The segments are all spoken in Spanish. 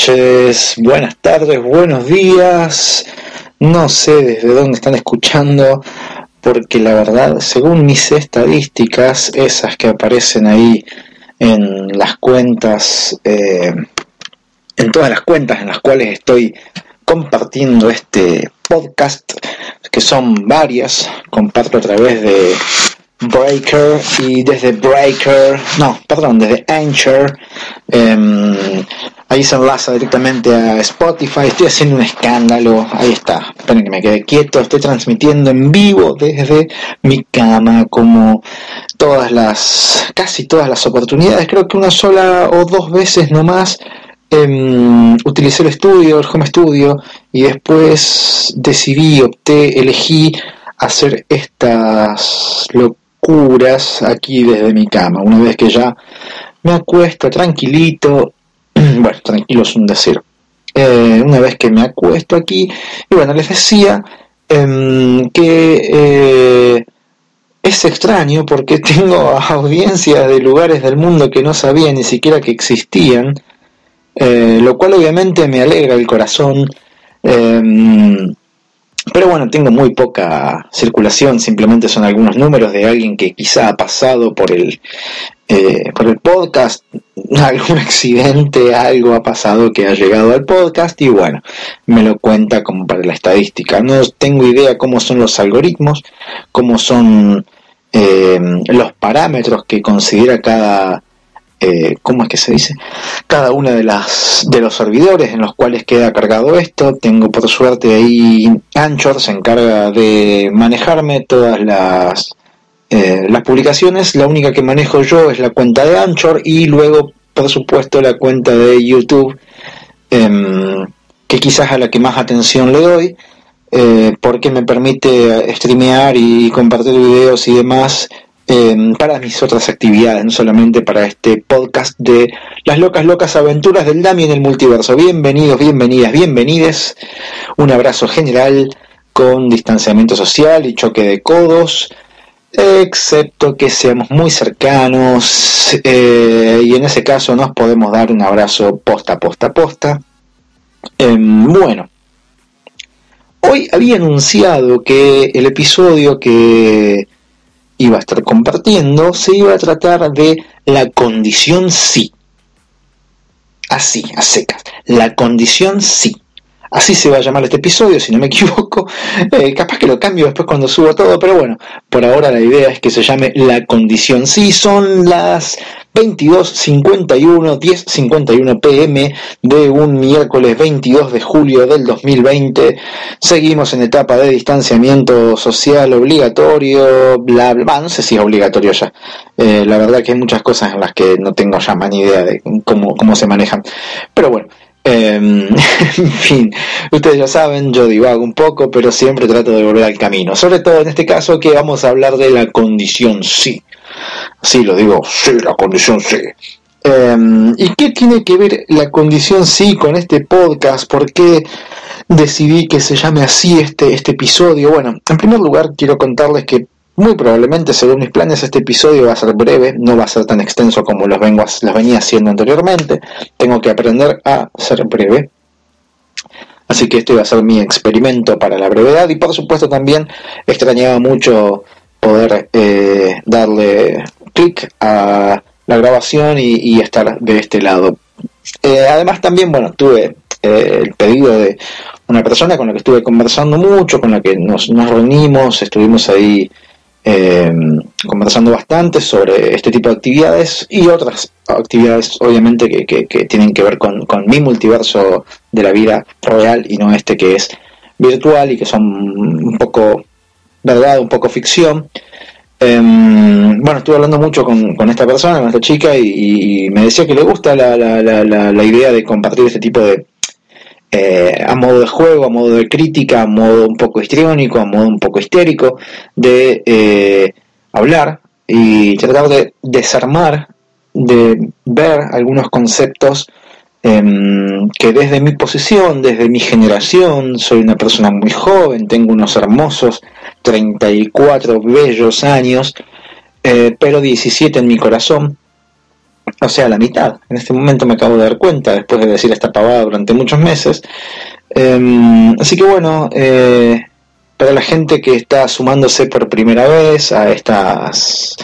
buenas noches, buenas tardes, buenos días. No sé desde dónde están escuchando, porque la verdad, según mis estadísticas, esas que aparecen ahí en las cuentas, eh, en todas las cuentas en las cuales estoy compartiendo este podcast, que son varias, comparto a través de Breaker y desde Breaker, no, perdón, desde Anchor, em, ahí se enlaza directamente a Spotify, estoy haciendo un escándalo, ahí está, esperen que me quede quieto, estoy transmitiendo en vivo desde mi cama como todas las, casi todas las oportunidades, creo que una sola o dos veces nomás eh, utilicé el estudio, el home studio, y después decidí, opté, elegí hacer estas curas aquí desde mi cama. Una vez que ya me acuesto tranquilito, bueno, tranquilo es un decir. Eh, una vez que me acuesto aquí, y bueno, les decía em, que eh, es extraño porque tengo audiencias de lugares del mundo que no sabía ni siquiera que existían, eh, lo cual obviamente me alegra el corazón. Pero bueno, tengo muy poca circulación, simplemente son algunos números de alguien que quizá ha pasado por el, eh, por el podcast, algún accidente, algo ha pasado que ha llegado al podcast y bueno, me lo cuenta como para la estadística. No tengo idea cómo son los algoritmos, cómo son eh, los parámetros que considera cada eh, ¿cómo es que se dice? Cada una de las de los servidores en los cuales queda cargado esto. Tengo por suerte ahí Anchor se encarga de manejarme todas las eh, las publicaciones. La única que manejo yo es la cuenta de Anchor y luego, por supuesto, la cuenta de YouTube, em, que quizás a la que más atención le doy. Eh, porque me permite streamear y compartir videos y demás Em, para mis otras actividades, no solamente para este podcast de las locas, locas aventuras del Dami en el multiverso. Bienvenidos, bienvenidas, bienvenides. Un abrazo general con distanciamiento social y choque de codos, excepto que seamos muy cercanos eh, y en ese caso nos podemos dar un abrazo posta, posta, posta. Em, bueno, hoy había anunciado que el episodio que iba a estar compartiendo se iba a tratar de la condición sí. Así, a secas. La condición sí. Así se va a llamar este episodio, si no me equivoco. Eh, capaz que lo cambio después cuando subo todo, pero bueno, por ahora la idea es que se llame La Condición Sí. Son las 22.51, 10.51 pm de un miércoles 22 de julio del 2020. Seguimos en etapa de distanciamiento social obligatorio, bla, bla, no sé si es obligatorio ya. Eh, la verdad que hay muchas cosas en las que no tengo ya más ni idea de cómo, cómo se manejan. Pero bueno, en fin, ustedes ya saben, yo divago un poco, pero siempre trato de volver al camino. Sobre todo en este caso que vamos a hablar de la condición sí. Sí, lo digo, sí, la condición sí. Em, ¿Y qué tiene que ver la condición sí con este podcast? ¿Por qué decidí que se llame así este, este episodio? Bueno, en primer lugar quiero contarles que muy probablemente, según mis planes, este episodio va a ser breve, no va a ser tan extenso como los, venía haciendo anteriormente. Tengo que aprender a ser breve. Así que este va a ser mi experimento para la brevedad y por supuesto también extrañaba mucho poder eh, darle clic a la grabación y, estar de este lado. Eh, además también, bueno, tuve eh, el pedido de una persona con la que estuve conversando mucho, con la que nos, reunimos, estuvimos ahí conversando bastante sobre este tipo de actividades y otras actividades obviamente que, que, tienen que ver con, con, mi multiverso de la vida real y no este que es virtual y que son un poco verdad, un poco ficción. Em, bueno, estuve hablando mucho con, esta persona, con esta chica, y, me decía que le gusta la, la, la, la, idea de compartir este tipo de, eh, a modo de juego, a modo de crítica, a modo un poco histriónico, a modo un poco histérico, de eh, hablar y tratar de desarmar, de ver algunos conceptos Em, que desde mi posición, desde mi generación, soy una persona muy joven, tengo unos hermosos 34 bellos años, eh, pero 17 en mi corazón. O sea, la mitad. En este momento me acabo de dar cuenta, después de decir esta pavada durante muchos meses. Em, así que bueno, eh, para la gente que está sumándose por primera vez a estas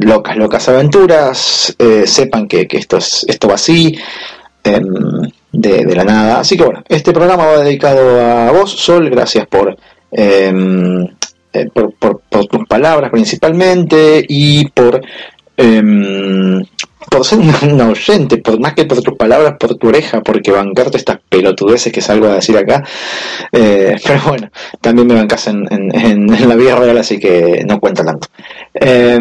locas, locas aventuras, eh, sepan que, esto, es, esto va así, em, de, la nada. Así que bueno, este programa va dedicado a vos, Sol, gracias por, em, eh, por, por, tus palabras principalmente y por por ser un, oyente, por más que por tus palabras, por tu oreja, porque bancarte estas pelotudeces que salgo a decir acá. Eh, pero bueno, también me bancas en, la vida real, así que no cuenta tanto. Eh,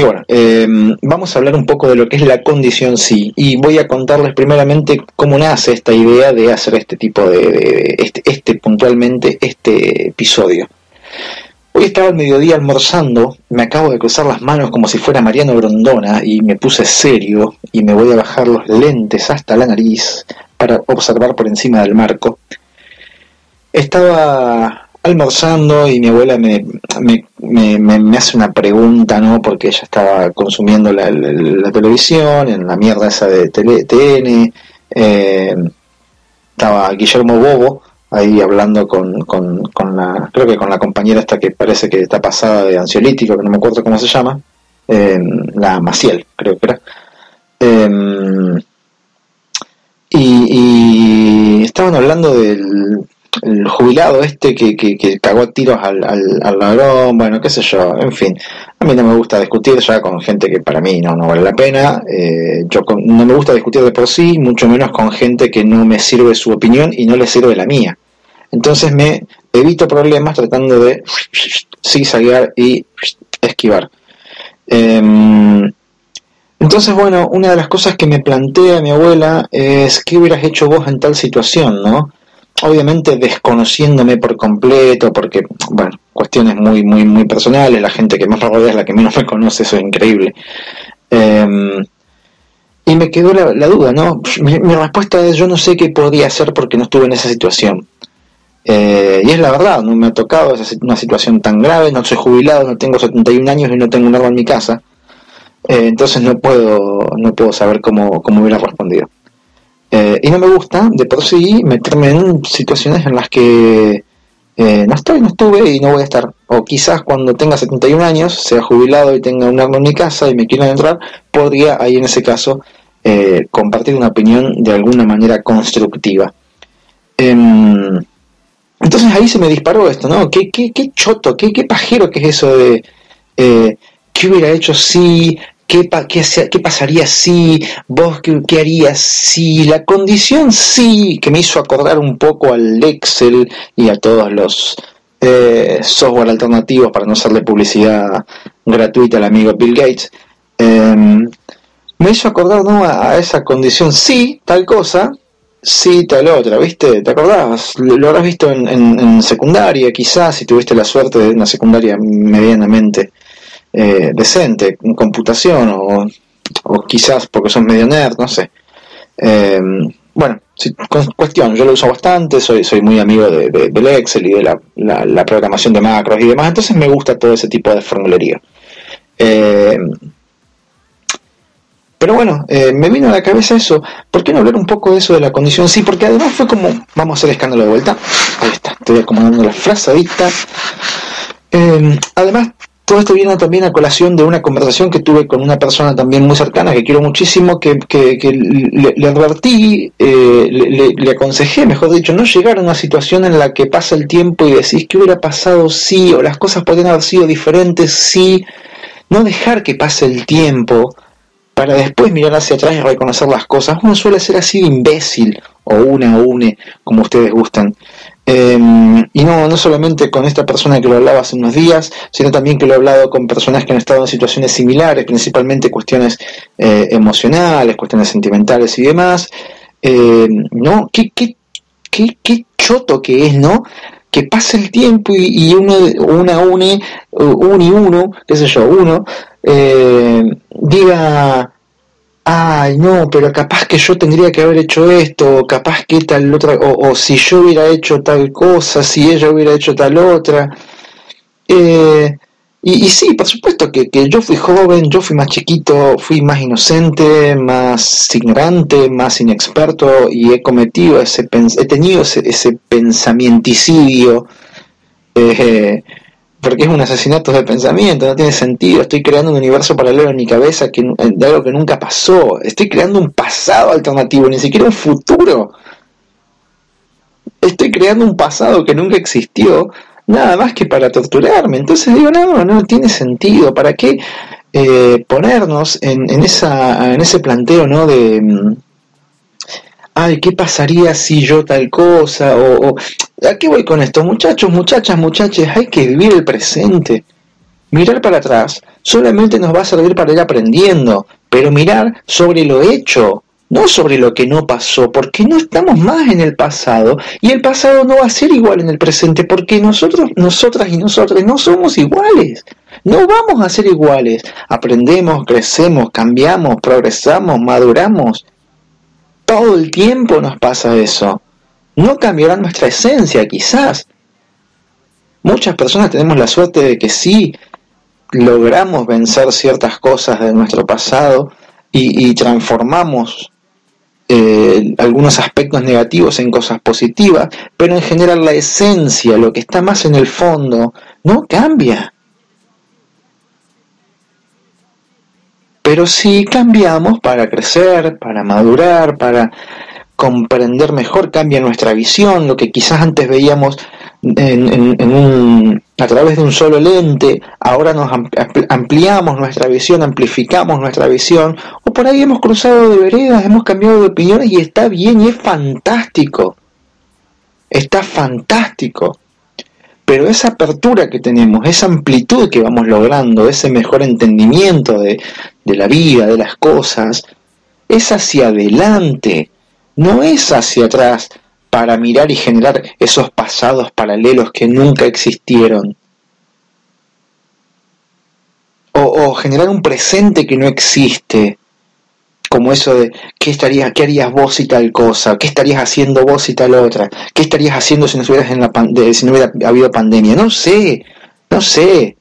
bueno, em, vamos a hablar un poco de lo que es la condición sí, y voy a contarles primeramente cómo nace esta idea de hacer este tipo de, este, este puntualmente, este episodio. Hoy estaba al mediodía almorzando, me acabo de cruzar las manos como si fuera Mariano Grondona y me puse serio y me voy a bajar los lentes hasta la nariz para observar por encima del marco. Estaba almorzando y mi abuela me, me, hace una pregunta, ¿no? Porque ella estaba consumiendo la, televisión, en la mierda esa de TN, eh, estaba Guillermo Bobo, ahí hablando con, con, la, creo que con la compañera esta que parece que está pasada de ansiolítico, que no me acuerdo cómo se llama, em, la Maciel, creo que era. Em, y, estaban hablando del jubilado este que, que, cagó a tiros al, al, ladrón, bueno, qué sé yo, en fin. A mí no me gusta discutir ya con gente que para mí no, no vale la pena. Eh, yo no me gusta discutir de por sí, mucho menos con gente que no me sirve su opinión y no le sirve la mía. Entonces me evito problemas tratando de zigzaguear y esquivar. Em, entonces, bueno, una de las cosas que me plantea mi abuela es qué hubieras hecho vos en tal situación, ¿no? Obviamente desconociéndome por completo, porque, bueno, cuestiones muy, muy, muy personales, la gente que más me rodea es la que menos me conoce, eso es increíble. Em, y me quedó la, duda, ¿no? Mi, respuesta es yo no sé qué podría hacer porque no estuve en esa situación. Eh, y es la verdad, no me ha tocado una situación tan grave, no soy jubilado, no tengo 71 años y no tengo un arma en mi casa. Eh, entonces no puedo, no puedo saber cómo, cómo hubiera respondido. Eh, y no me gusta, de por sí, meterme en situaciones en las que no estoy, no estuve y no voy a estar. O quizás cuando tenga 71 años, sea jubilado y tenga un arma en mi casa y me quieran entrar, podría ahí en ese caso compartir una opinión de alguna manera constructiva. Em, entonces ahí se me disparó esto, ¿no? ¿Qué, qué, qué choto, qué, qué pajero que es eso de eh, qué hubiera hecho si, qué, pasaría si, vos qué, harías si, la condición sí, que me hizo acordar un poco al Excel y a todos los eh, software alternativos para no hacerle publicidad gratuita al amigo Bill Gates. Em, me hizo acordar ¿no? a, esa condición sí, tal cosa, Sí, tal otra, ¿viste? ¿Te acordás? Lo habrás visto en, secundaria, quizás, si tuviste la suerte de una secundaria medianamente eh, decente, en computación, o, o, quizás porque sos medio nerd, no sé. Eh, bueno, cuestión, yo lo uso bastante, soy, soy muy amigo de, del Excel y de la, la, programación de macros y demás, entonces me gusta todo ese tipo de formulería. Eh, pero bueno, me vino a la cabeza eso. ¿Por qué no hablar un poco de eso de la condición? Sí, porque además fue como, vamos a hacer escándalo de vuelta. Ahí está, estoy acomodando la frazadita. Eh, además, todo esto viene también a colación de una conversación que tuve con una persona también muy cercana, que quiero muchísimo, que, le, advertí, eh, le, aconsejé, mejor dicho, no llegar a una situación en la que pasa el tiempo y decís qué hubiera pasado si, o las cosas podrían haber sido diferentes si, no dejar que pase el tiempo para después mirar hacia atrás y reconocer las cosas. Uno suele ser así de imbécil, o una o une, como ustedes gustan. Em, y no, no solamente con esta persona que lo hablaba hace unos días, sino también que lo he hablado con personas que han estado en situaciones similares, principalmente cuestiones eh, emocionales, cuestiones sentimentales y demás. Em, ¿No? ¿Qué, qué, qué, qué choto que es, ¿no? que pase el tiempo y, uno, una une, un y uno, qué sé yo, uno, eh, diga, ay, no, pero capaz que yo tendría que haber hecho esto, capaz que tal otra, o, si yo hubiera hecho tal cosa, si ella hubiera hecho tal otra. Eh, Y, sí, por supuesto que, yo fui joven, yo fui más chiquito, fui más inocente, más ignorante, más inexperto y he cometido ese, he tenido ese, ese pensamienticidio, eh, porque es un asesinato de pensamiento, no tiene sentido, estoy creando un universo paralelo en mi cabeza que, de algo que nunca pasó, estoy creando un pasado alternativo, ni siquiera un futuro, estoy creando un pasado que nunca existió nada más que para torturarme. Entonces digo, no, no tiene sentido. ¿Para qué eh, ponernos en, en, esa, en ese planteo, ¿no? De, mm, ay, ¿qué pasaría si yo tal cosa? O, ¿a qué voy con esto? Muchachos, muchachas, muchachas, hay que vivir el presente. Mirar para atrás solamente nos va a servir para ir aprendiendo, pero mirar sobre lo hecho, no sobre lo que no pasó, porque no estamos más en el pasado y el pasado no va a ser igual en el presente, porque nosotros, nosotras y nosotros no somos iguales, no vamos a ser iguales. Aprendemos, crecemos, cambiamos, progresamos, maduramos. Todo el tiempo nos pasa eso. No cambiará nuestra esencia, quizás. Muchas personas tenemos la suerte de que sí logramos vencer ciertas cosas de nuestro pasado y, transformamos eh, algunos aspectos negativos en cosas positivas, pero en general la esencia, lo que está más en el fondo, no cambia. Pero sí cambiamos para crecer, para madurar, para comprender mejor, cambia nuestra visión, lo que quizás antes veíamos a través de un solo lente, ahora nos ampliamos nuestra visión, amplificamos nuestra visión, o por ahí hemos cruzado de veredas, hemos cambiado de opiniones y está bien y es fantástico. Está fantástico. Pero esa apertura que tenemos, esa amplitud que vamos logrando, ese mejor entendimiento de, de la vida, de las cosas, es hacia adelante, no es hacia atrás para mirar y generar esos pasados paralelos que nunca existieron. O, generar un presente que no existe, como eso de ¿qué, estarías, qué harías vos y tal cosa, qué estarías haciendo vos y tal otra, qué estarías haciendo si no, en la si no hubiera habido pandemia. No sé, no sé.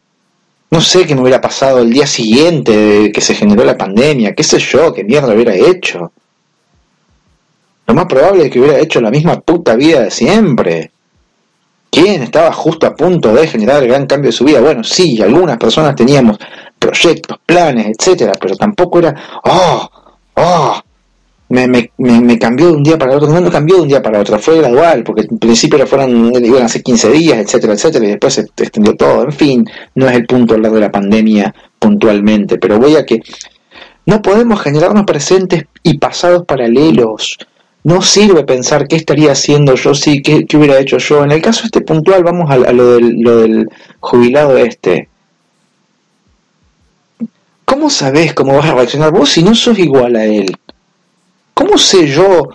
No sé qué me hubiera pasado el día siguiente de que se generó la pandemia, qué sé yo, qué mierda hubiera hecho. Lo más probable es que hubiera hecho la misma puta vida de siempre. ¿Quién estaba justo a punto de generar el gran cambio de su vida? Bueno, sí, algunas personas teníamos proyectos, planes, etcétera, pero tampoco era, oh, oh, me, me, me, cambió de un día para otro. No, no cambió de un día para otro, fue gradual, porque en principio fueron, iban a ser 15 días, etcétera, etcétera, y después se extendió todo. En fin, no es el punto hablar de la pandemia puntualmente, pero voy a que no podemos generarnos presentes y pasados paralelos no sirve pensar qué estaría haciendo yo, sí, qué, hubiera hecho yo. En el caso este puntual, vamos a, lo, del, lo del jubilado este. ¿Cómo sabes cómo vas a reaccionar vos si no sos igual a él? ¿Cómo sé yo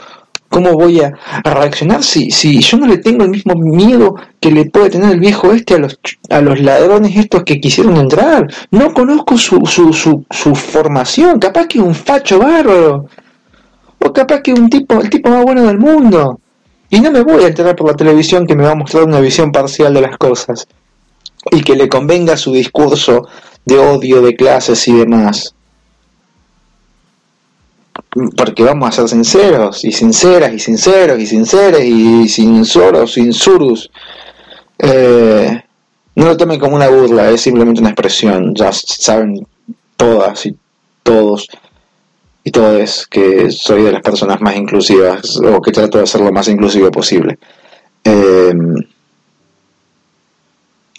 cómo voy a, reaccionar si, si yo no le tengo el mismo miedo que le puede tener el viejo este a los, a los ladrones estos que quisieron entrar? No conozco su, su, su, su formación, capaz que es un facho bárbaro o capaz que un tipo, el tipo más bueno del mundo. Y no me voy a enterar por la televisión que me va a mostrar una visión parcial de las cosas. Y que le convenga su discurso de odio de clases y demás. Porque vamos a ser sinceros, y sinceras, y sinceros, y sinceras, y sin soros, sin surus. Eh, no lo tomen como una burla, es simplemente una expresión. Ya saben todas y todos y todo es que soy de las personas más inclusivas o que trato de ser lo más inclusivo posible. Em,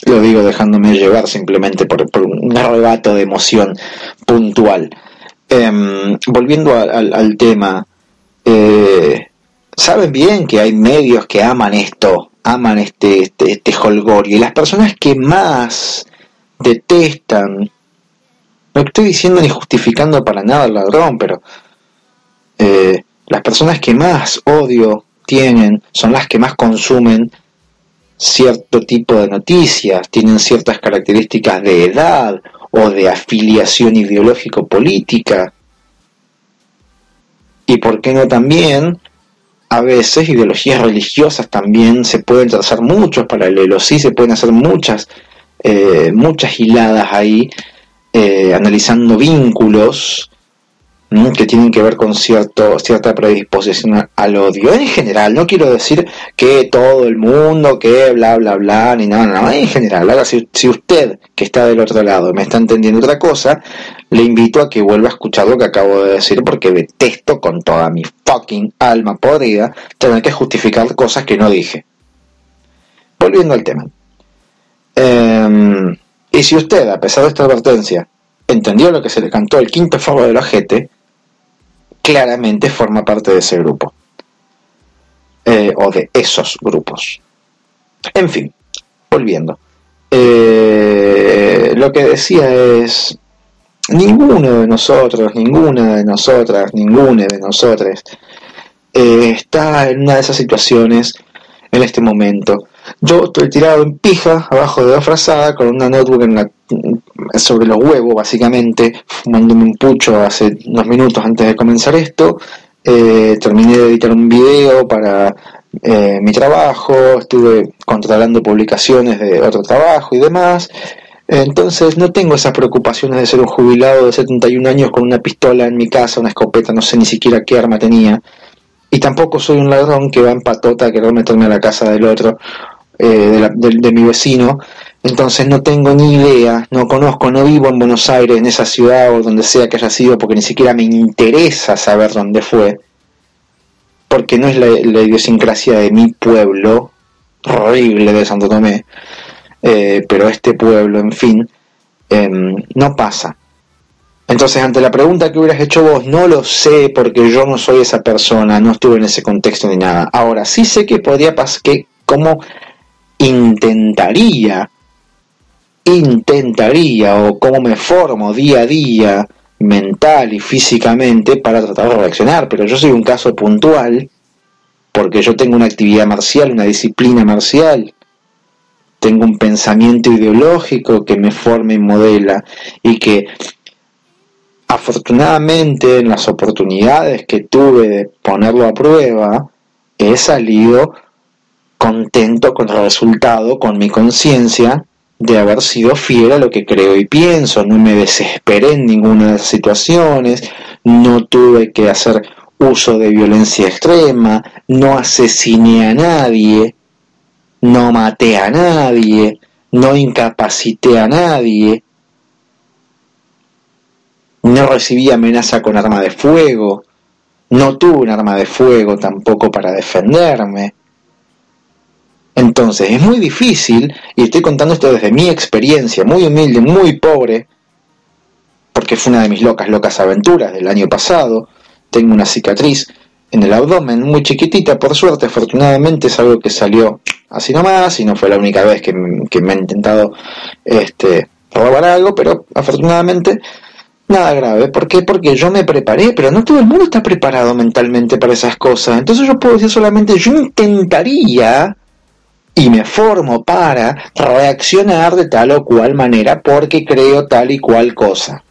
lo digo dejándome llevar simplemente por, un arrebato de emoción puntual. Em, volviendo al, tema, eh, saben bien que hay medios que aman esto, aman este, este, este holgorio, y las personas que más detestan no estoy diciendo ni justificando para nada al ladrón, pero eh, las personas que más odio tienen son las que más consumen cierto tipo de noticias, tienen ciertas características de edad o de afiliación ideológico-política. Y por qué no también, a veces ideologías religiosas también se pueden trazar muchos paralelos, sí se pueden hacer muchas eh, muchas hiladas ahí, eh, analizando vínculos que tienen que ver con cierto, cierta predisposición al odio. En general, no quiero decir que todo el mundo, que bla, bla, bla, ni nada, no, en general. Ahora, si, si usted que está del otro lado me está entendiendo otra cosa, le invito a que vuelva a escuchar lo que acabo de decir porque detesto con toda mi fucking alma podrida tener que justificar cosas que no dije. Volviendo al tema. Em, y si usted, a pesar de esta advertencia, entendió lo que se le cantó el quinto favo del ojete, claramente forma parte de ese grupo. Eh, o de esos grupos. En fin, volviendo. Eh, lo que decía es, ninguno de nosotros, ninguna de nosotras, ninguna de nosotros eh, está en una de esas situaciones en este momento. Yo estoy tirado en pija, abajo de la frazada, con una notebook sobre los huevos, básicamente, fumándome un pucho hace unos minutos antes de comenzar esto. Eh, terminé de editar un video para eh, mi trabajo, estuve controlando publicaciones de otro trabajo y demás. Entonces no tengo esas preocupaciones de ser un jubilado de 71 años con una pistola en mi casa, una escopeta, no sé ni siquiera qué arma tenía. Y tampoco soy un ladrón que va en patota a querer meterme a la casa del otro eh, de, mi vecino, entonces no tengo ni idea, no conozco, no vivo en Buenos Aires, en esa ciudad o donde sea que haya sido, porque ni siquiera me interesa saber dónde fue, porque no es la, idiosincrasia de mi pueblo, horrible de Santo Tomé, eh, pero este pueblo, en fin, em, no pasa. Entonces, ante la pregunta que hubieras hecho vos, no lo sé porque yo no soy esa persona, no estuve en ese contexto ni nada. Ahora, sí sé que podría pasar, que como intentaría, intentaría o cómo me formo día a día mental y físicamente para tratar de reaccionar, pero yo soy un caso puntual porque yo tengo una actividad marcial, una disciplina marcial, tengo un pensamiento ideológico que me forma y modela y que afortunadamente en las oportunidades que tuve de ponerlo a prueba he salido contento con el resultado, con mi conciencia de haber sido fiel a lo que creo y pienso, no me desesperé en ninguna de las situaciones, no tuve que hacer uso de violencia extrema, no asesiné a nadie, no maté a nadie, no incapacité a nadie, no recibí amenaza con arma de fuego, no tuve un arma de fuego tampoco para defenderme. Entonces es muy difícil, y estoy contando esto desde mi experiencia, muy humilde, muy pobre, porque fue una de mis locas, locas aventuras del año pasado. Tengo una cicatriz en el abdomen muy chiquitita, por suerte, afortunadamente es algo que salió así nomás, y no fue la única vez que, me han intentado este, robar algo, pero afortunadamente nada grave. ¿Por qué? Porque yo me preparé, pero no todo el mundo está preparado mentalmente para esas cosas. Entonces yo puedo decir solamente, yo intentaría y me formo para reaccionar de tal o cual manera porque creo tal y cual cosa.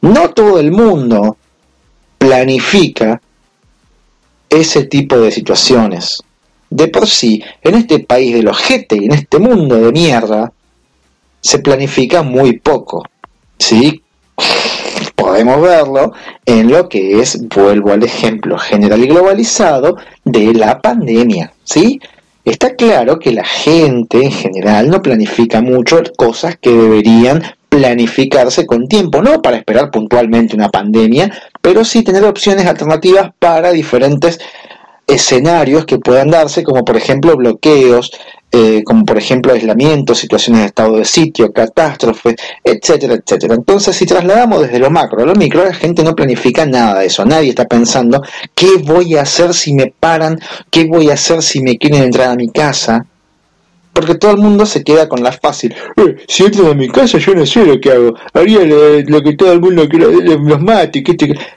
No todo el mundo planifica ese tipo de situaciones. De por sí, en este país de los y en este mundo de mierda, se planifica muy poco. ¿Sí? Podemos verlo en lo que es, vuelvo al ejemplo general y globalizado, de la pandemia. ¿Sí? Está claro que la gente en general no planifica mucho cosas que deberían planificarse con tiempo, no para esperar puntualmente una pandemia, pero sí tener opciones alternativas para diferentes escenarios que puedan darse, como por ejemplo bloqueos, eh, como por ejemplo aislamiento, situaciones de estado de sitio, catástrofes, etcétera, etcétera. Entonces, si trasladamos desde lo macro a lo micro, la gente no planifica nada de eso. Nadie está pensando qué voy a hacer si me paran, qué voy a hacer si me quieren entrar a mi casa. Porque todo el mundo se queda con la fácil. Eh, si entran a mi casa, yo no sé lo que hago. Haría lo, que todo el mundo quiere, los mate. Que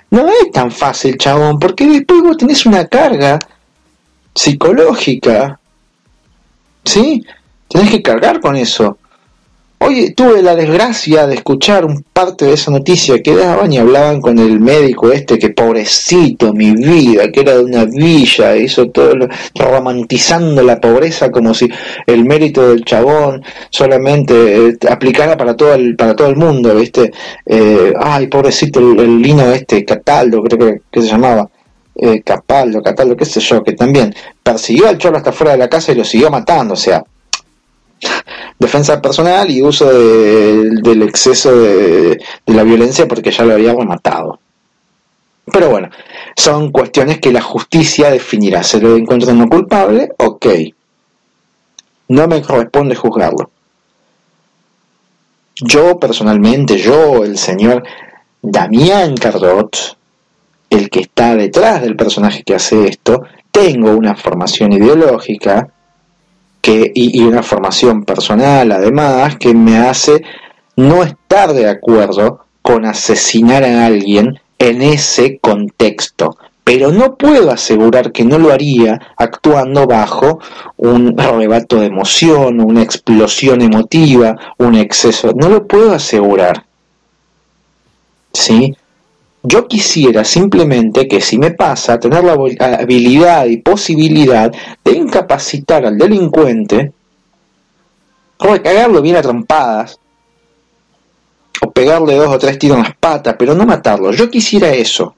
No es tan fácil, chabón, porque después vos tenés una carga psicológica ¿Sí? Tenés que cargar con eso. Hoy tuve la desgracia de escuchar un parte de esa noticia que daban y hablaban con el médico este que pobrecito mi vida, que era de una villa, hizo todo lo, romantizando la pobreza como si el mérito del chabón solamente eh, aplicara para todo el, para todo el mundo, ¿viste? Eh, ay, pobrecito el, lino este, Cataldo, creo que, que se llamaba. Eh, Capaldo, Cataldo, qué sé yo, que también persiguió al cholo hasta fuera de la casa y lo siguió matando, o sea, defensa personal y uso del exceso de, la violencia porque ya lo había matado. Pero bueno, son cuestiones que la justicia definirá. ¿Se lo encuentra no culpable? Ok. No me corresponde juzgarlo. Yo personalmente, yo, el señor Damián Cardot, el que está detrás del personaje que hace esto, tengo una formación ideológica que, y, una formación personal además que me hace no estar de acuerdo con asesinar a alguien en ese contexto. Pero no puedo asegurar que no lo haría actuando bajo un arrebato de emoción, una explosión emotiva, un exceso. No lo puedo asegurar. ¿Sí? Yo quisiera simplemente que si me pasa, tener la habilidad y posibilidad de incapacitar al delincuente, cagarlo bien a trompadas, o pegarle dos o tres tiros en las patas, pero no matarlo. Yo quisiera eso.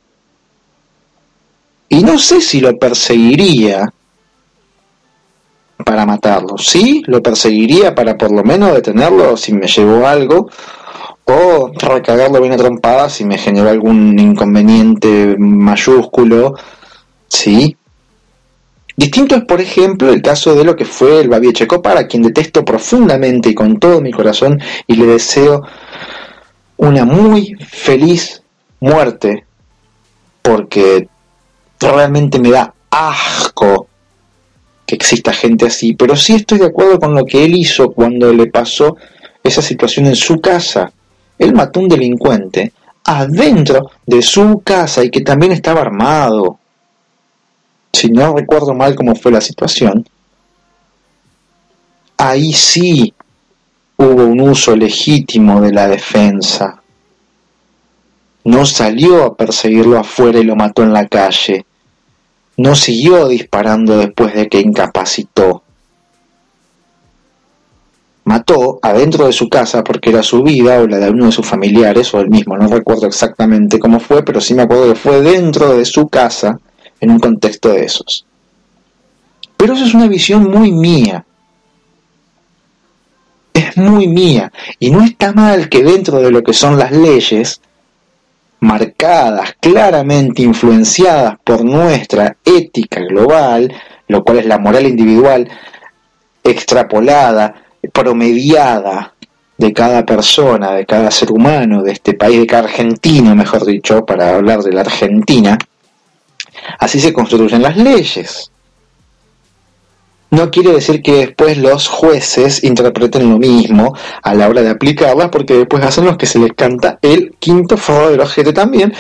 Y no sé si lo perseguiría para matarlo. Sí, lo perseguiría para por lo menos detenerlo si me llevó algo o recagarlo bien a trompadas si me generó algún inconveniente mayúsculo, ¿sí? Distinto es, por ejemplo, el caso de lo que fue el Babi Checopar, a quien detesto profundamente y con todo mi corazón y le deseo una muy feliz muerte, porque realmente me da asco que exista gente así, pero sí estoy de acuerdo con lo que él hizo cuando le pasó esa situación en su casa él mató a un delincuente adentro de su casa y que también estaba armado. Si no recuerdo mal cómo fue la situación, ahí sí hubo un uso legítimo de la defensa. No salió a perseguirlo afuera y lo mató en la calle. No siguió disparando después de que incapacitó mató adentro de su casa porque era su vida o la de uno de sus familiares o el mismo, no recuerdo exactamente cómo fue, pero sí me acuerdo que fue dentro de su casa en un contexto de esos. Pero eso es una visión muy mía. Es muy mía. Y no está mal que dentro de lo que son las leyes, marcadas, claramente influenciadas por nuestra ética global, lo cual es la moral individual, extrapolada promediada de cada persona, de cada ser humano, de este país, de cada argentino, mejor dicho, para hablar de la Argentina, así se construyen las leyes. No quiere decir que después los jueces interpreten lo mismo a la hora de aplicarlas, porque después hacen los que se les canta el quinto foro del ojete también,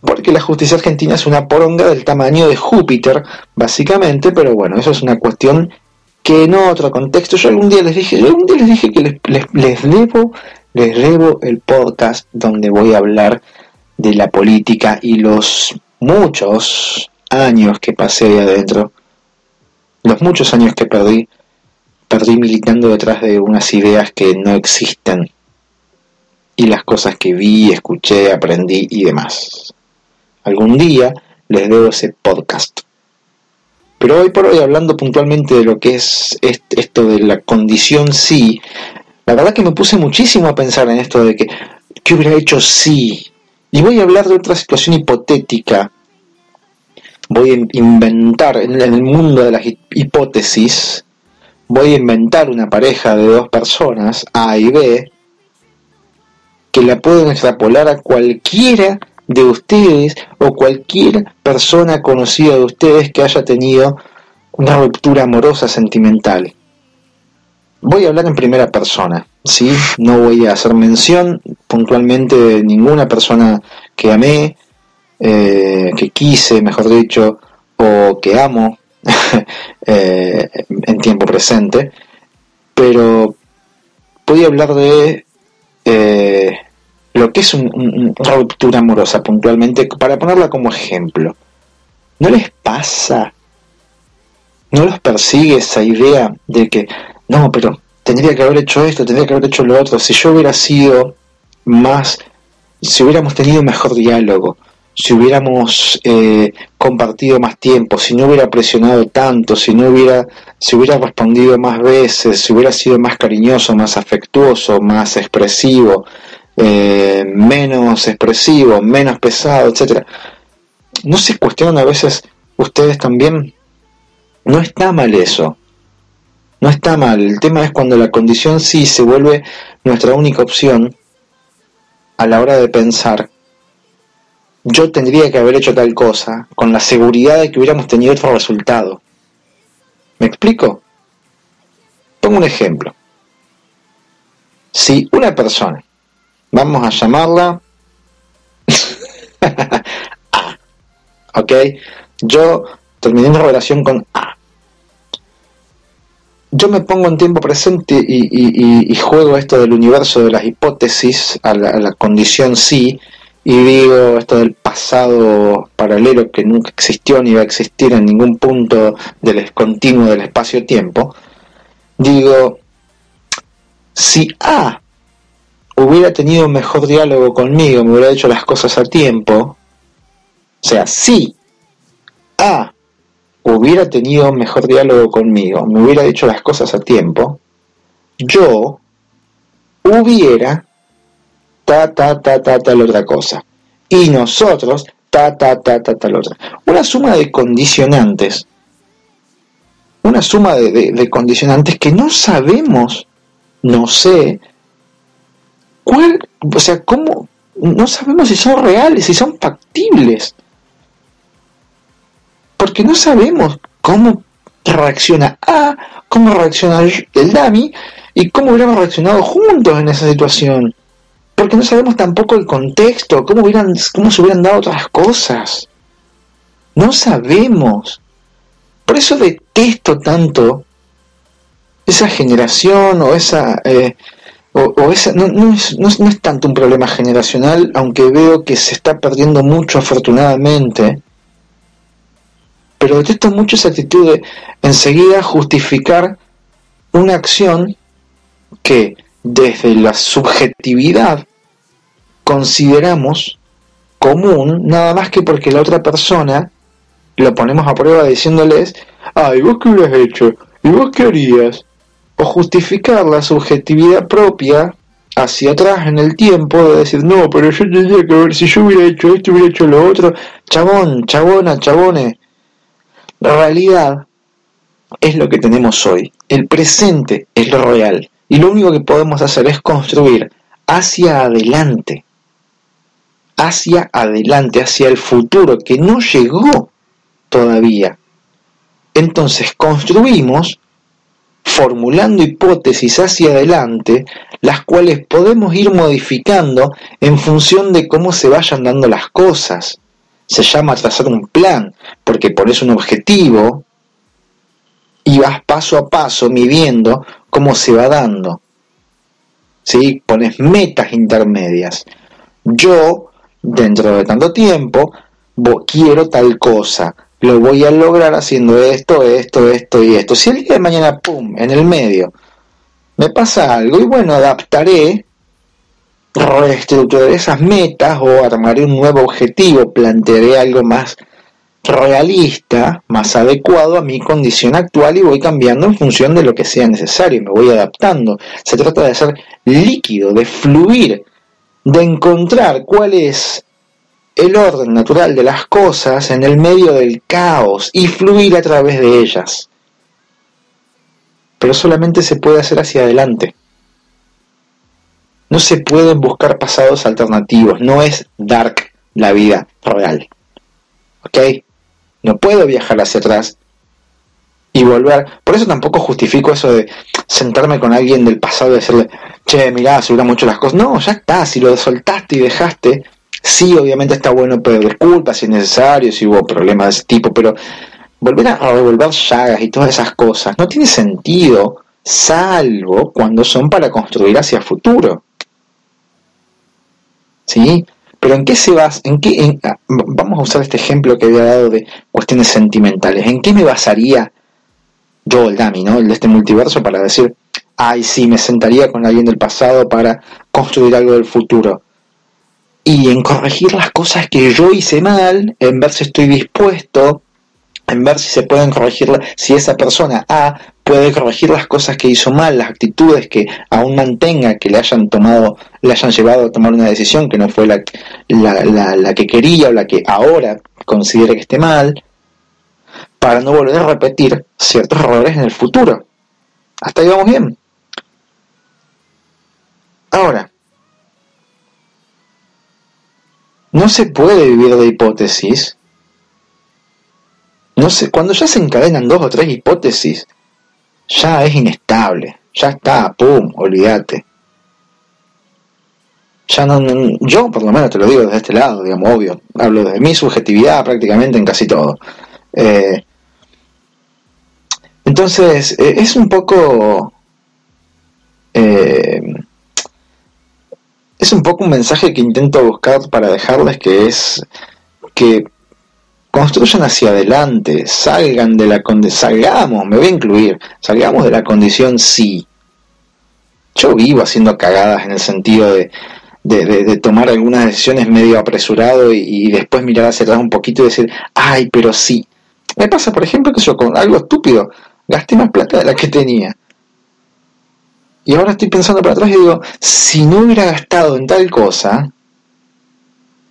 porque la justicia argentina es una poronga del tamaño de Júpiter, básicamente, pero bueno, eso es una cuestión que en otro contexto, yo algún día les dije, yo algún día les dije que les, les, debo, les debo el podcast donde voy a hablar de la política y los muchos años que pasé ahí adentro, los muchos años que perdí, perdí militando detrás de unas ideas que no existen y las cosas que vi, escuché, aprendí y demás. Algún día les debo ese podcast. Pero hoy por hoy, hablando puntualmente de lo que es esto de la condición sí, la verdad que me puse muchísimo a pensar en esto de que, ¿qué hubiera hecho sí? Y voy a hablar de otra situación hipotética. Voy a inventar, en el mundo de las hipótesis, voy a inventar una pareja de dos personas, A y B, que la pueden extrapolar a cualquiera de ustedes o cualquier persona conocida de ustedes que haya tenido una ruptura amorosa sentimental. Voy a hablar en primera persona, ¿sí? No voy a hacer mención puntualmente de ninguna persona que amé, eh, que quise, mejor dicho, o que amo eh, en tiempo presente, pero podía hablar de eh, lo que es una ruptura amorosa puntualmente, para ponerla como ejemplo. ¿No les pasa? ¿No los persigue esa idea de que, no, pero tendría que haber hecho esto, tendría que haber hecho lo otro? Si yo hubiera sido más, si hubiéramos tenido mejor diálogo, si hubiéramos eh, compartido más tiempo, si no hubiera presionado tanto, si no hubiera, si hubiera respondido más veces, si hubiera sido más cariñoso, más afectuoso, más expresivo, eh, menos expresivo, menos pesado, etcétera. ¿No se cuestionan a veces ustedes también? No está mal eso. No está mal. El tema es cuando la condición sí se vuelve nuestra única opción a la hora de pensar yo tendría que haber hecho tal cosa, con la seguridad de que hubiéramos tenido otro resultado. ¿Me explico? Pongo un ejemplo. Si una persona, vamos a llamarla A, ¿ok? Yo terminé una relación con A. Yo me pongo en tiempo presente y, juego esto del universo de las hipótesis a la, condición sí, y digo esto del pasado paralelo que nunca existió ni va a existir en ningún punto del continuo del espacio-tiempo, digo, si A hubiera tenido un mejor diálogo conmigo, me hubiera hecho las cosas a tiempo, o sea, si A hubiera tenido un mejor diálogo conmigo, me hubiera dicho las cosas a tiempo, yo hubiera ta, ta, ta, ta, tal otra cosa. Y nosotros, ta, ta, ta, ta, tal otra. Una suma de condicionantes. Una suma de, condicionantes que no sabemos, no sé, cuál, o sea, cómo, no sabemos si son reales, si son factibles. Porque no sabemos cómo reacciona A, cómo reacciona el Dami y cómo hubiéramos reaccionado juntos en esa situación porque no sabemos tampoco el contexto, cómo, hubieran, cómo se hubieran dado otras cosas. No sabemos. Por eso detesto tanto esa generación o esa... Eh, o, esa no, no, es, no, es, tanto un problema generacional, aunque veo que se está perdiendo mucho afortunadamente, pero detesto mucho esa actitud de enseguida justificar una acción que desde la subjetividad consideramos común nada más que porque la otra persona lo ponemos a prueba diciéndoles, ay, ¿vos qué hubieras hecho? ¿Y vos qué harías? O justificar la subjetividad propia hacia atrás en el tiempo de decir, no, pero yo tendría que ver si yo hubiera hecho esto, hubiera hecho lo otro. Chabón, chabona, chabones. La realidad es lo que tenemos hoy. El presente es lo real. Y lo único que podemos hacer es construir hacia adelante, hacia adelante, hacia el futuro que no llegó todavía. Entonces construimos formulando hipótesis hacia adelante, las cuales podemos ir modificando en función de cómo se vayan dando las cosas. Se llama trazar un plan, porque pones un objetivo y vas paso a paso midiendo cómo se va dando. ¿Sí? Pones metas intermedias. Yo, dentro de tanto tiempo, quiero tal cosa. Lo voy a lograr haciendo esto, esto, esto y esto. Si el día de mañana, ¡pum!, en el medio, me pasa algo y bueno, adaptaré, reestructuraré esas metas o armaré un nuevo objetivo, plantearé algo más realista, más adecuado a mi condición actual y voy cambiando en función de lo que sea necesario, me voy adaptando. Se trata de ser líquido, de fluir, de encontrar cuál es el orden natural de las cosas en el medio del caos y fluir a través de ellas. Pero solamente se puede hacer hacia adelante. No se pueden buscar pasados alternativos, no es dark la vida real. ¿Ok? No puedo viajar hacia atrás y volver. Por eso tampoco justifico eso de sentarme con alguien del pasado y decirle, che, mirá, se hubieran mucho las cosas. No, ya está, si lo soltaste y dejaste, sí, obviamente está bueno pedir disculpas si es necesario, si hubo problemas de ese tipo, pero volver a revolver llagas y todas esas cosas no tiene sentido salvo cuando son para construir hacia futuro. ¿Sí? Pero ¿en qué se basa? En qué, ah, vamos a usar este ejemplo que había dado de cuestiones sentimentales. ¿En qué me basaría yo, el Dami, ¿no? el de este multiverso, para decir, ay, sí, me sentaría con alguien del pasado para construir algo del futuro? Y en corregir las cosas que yo hice mal, en ver si estoy dispuesto, en ver si se pueden corregir, si esa persona A puede corregir las cosas que hizo mal, las actitudes que aún mantenga, que le hayan tomado, le hayan llevado a tomar una decisión que no fue la, la, la que quería o la que ahora considere que esté mal, para no volver a repetir ciertos errores en el futuro. Hasta ahí vamos bien. Ahora, no se puede vivir de hipótesis. No sé, cuando ya se encadenan dos o tres hipótesis, ya es inestable. Ya está, pum, olvídate. Ya no, yo por lo menos te lo digo desde este lado, digamos, obvio. Hablo de mi subjetividad prácticamente en casi todo. Eh, entonces, eh, es un poco... Eh, es un poco un mensaje que intento buscar para dejarles que es que construyan hacia adelante, salgan de la condición, salgamos, me voy a incluir, salgamos de la condición sí. Yo vivo haciendo cagadas en el sentido de, de, tomar algunas decisiones medio apresurado y, y, después mirar hacia atrás un poquito y decir, ay, pero sí. Me pasa, por ejemplo, que yo con algo estúpido, gasté más plata de la que tenía. Y ahora estoy pensando para atrás y digo, si no hubiera gastado en tal cosa,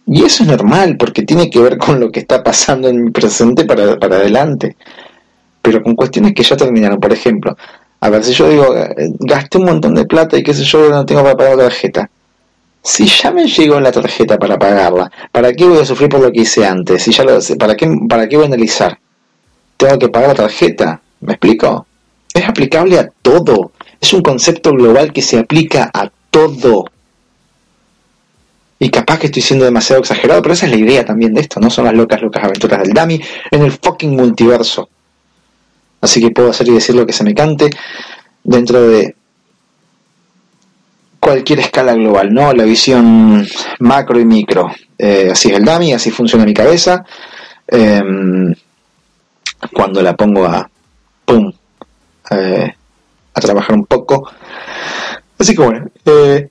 y eso es normal, porque tiene que ver con lo que está pasando en mi presente para, para adelante. Pero con cuestiones que ya terminaron, por ejemplo, a ver, si yo digo, eh, gasté un montón de plata y qué sé yo, no tengo para pagar la tarjeta. Si ya me llegó la tarjeta para pagarla, ¿para qué voy a sufrir por lo que hice antes? Si ya lo, ¿para, qué, ¿Para qué voy a analizar? ¿Tengo que pagar la tarjeta? ¿Me explico? Es aplicable a todo. Es un concepto global que se aplica a todo. Y capaz que estoy siendo demasiado exagerado, pero esa es la idea también de esto, no son las locas, locas aventuras del Dummy en el fucking multiverso. Así que puedo hacer y decir lo que se me cante dentro de cualquier escala global, ¿no? La visión macro y micro. Eh, así es el Dummy, así funciona mi cabeza. Em, cuando la pongo a, eh, a trabajar un poco. Así que bueno, eh,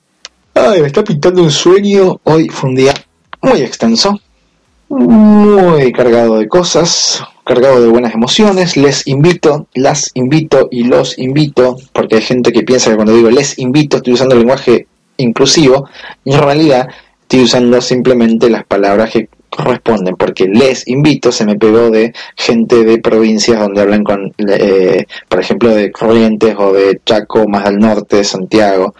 ay, me está pintando un sueño. Hoy fue un día muy extenso, muy cargado de cosas, cargado de buenas emociones. Les invito, las invito y los invito, porque hay gente que piensa que cuando digo les invito estoy usando el lenguaje inclusivo, y en realidad estoy usando simplemente las palabras que corresponden, porque les invito se me pegó de gente de provincias donde hablan con, eh, por ejemplo, de Corrientes o de Chaco, más al norte, Santiago,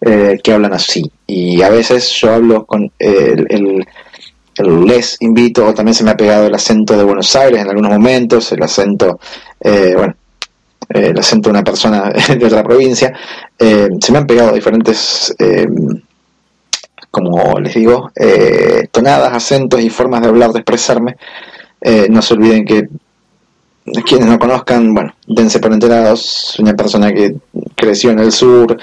eh, que hablan así. Y a veces yo hablo con el, el, les invito, o también se me ha pegado el acento de Buenos Aires en algunos momentos, el acento, eh, bueno, el acento de una persona de otra provincia. se me han pegado diferentes como les digo, eh, tonadas, acentos y formas de hablar, de expresarme. Eh, no se olviden que quienes no conozcan, bueno, dense por enterados, soy una persona que creció en el sur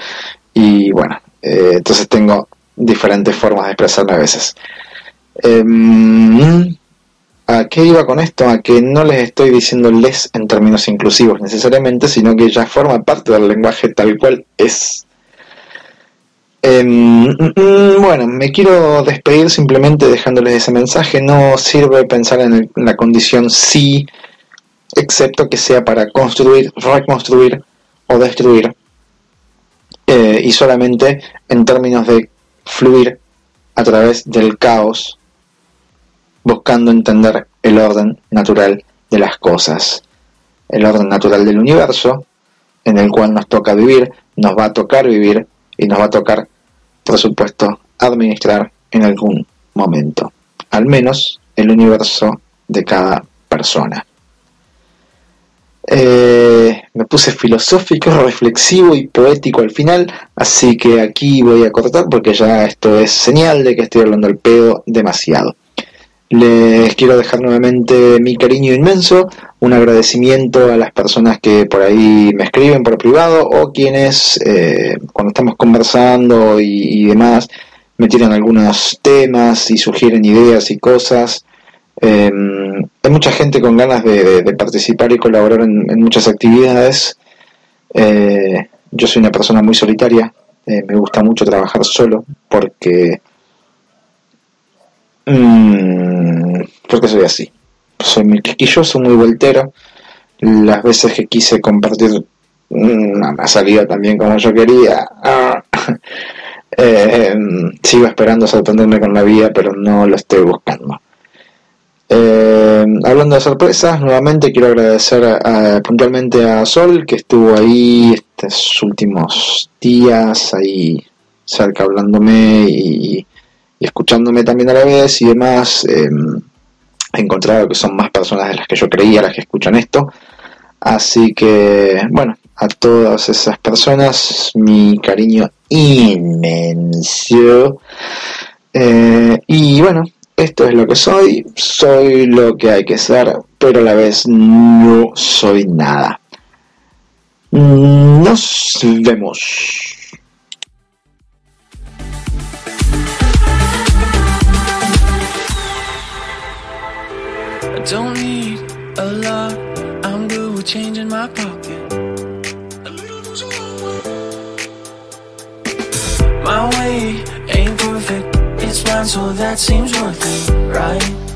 y bueno, eh, entonces tengo diferentes formas de expresarme a veces. Em, ¿A qué iba con esto? A que no les estoy diciendo les en términos inclusivos necesariamente, sino que ya forma parte del lenguaje tal cual es. Em, mm, mm, bueno, me quiero despedir simplemente dejándoles ese mensaje. No sirve pensar en, la condición sí, excepto que sea para construir, reconstruir o destruir. Eh, y solamente en términos de fluir a través del caos, buscando entender el orden natural de las cosas. El orden natural del universo, en el cual nos toca vivir, nos va a tocar vivir y nos va a tocar por supuesto, administrar en algún momento, al menos el universo de cada persona. Eh, me puse filosófico, reflexivo y poético al final, así que aquí voy a cortar porque ya esto es señal de que estoy hablando al pedo demasiado. Les quiero dejar nuevamente mi cariño inmenso, un agradecimiento a las personas que por ahí me escriben por privado o quienes eh, cuando estamos conversando y, demás me tiran algunos temas y sugieren ideas y cosas. Em, hay mucha gente con ganas de, participar y colaborar en, muchas actividades. Eh, yo soy una persona muy solitaria, eh, me gusta mucho trabajar solo porque Mm, porque soy así. Soy muy quisquilloso, muy voltero. Las veces que quise compartir una salida también como yo quería. Ah, eh, sigo esperando sorprenderme con la vida, pero no lo estoy buscando. Eh, hablando de sorpresas, nuevamente quiero agradecer puntualmente a Sol, que estuvo ahí estos últimos días, ahí cerca hablándome y y escuchándome también a la vez y demás, em, he encontrado que son más personas de las que yo creía las que escuchan esto. Así que, bueno, a todas esas personas mi cariño inmenso. Eh, y bueno, esto es lo que soy, soy lo que hay que ser, pero a la vez no soy nada. Nos vemos. Don't need a lot. I'm good with change in my pocket. My way ain't perfect, it's mine, so that seems worth it, right?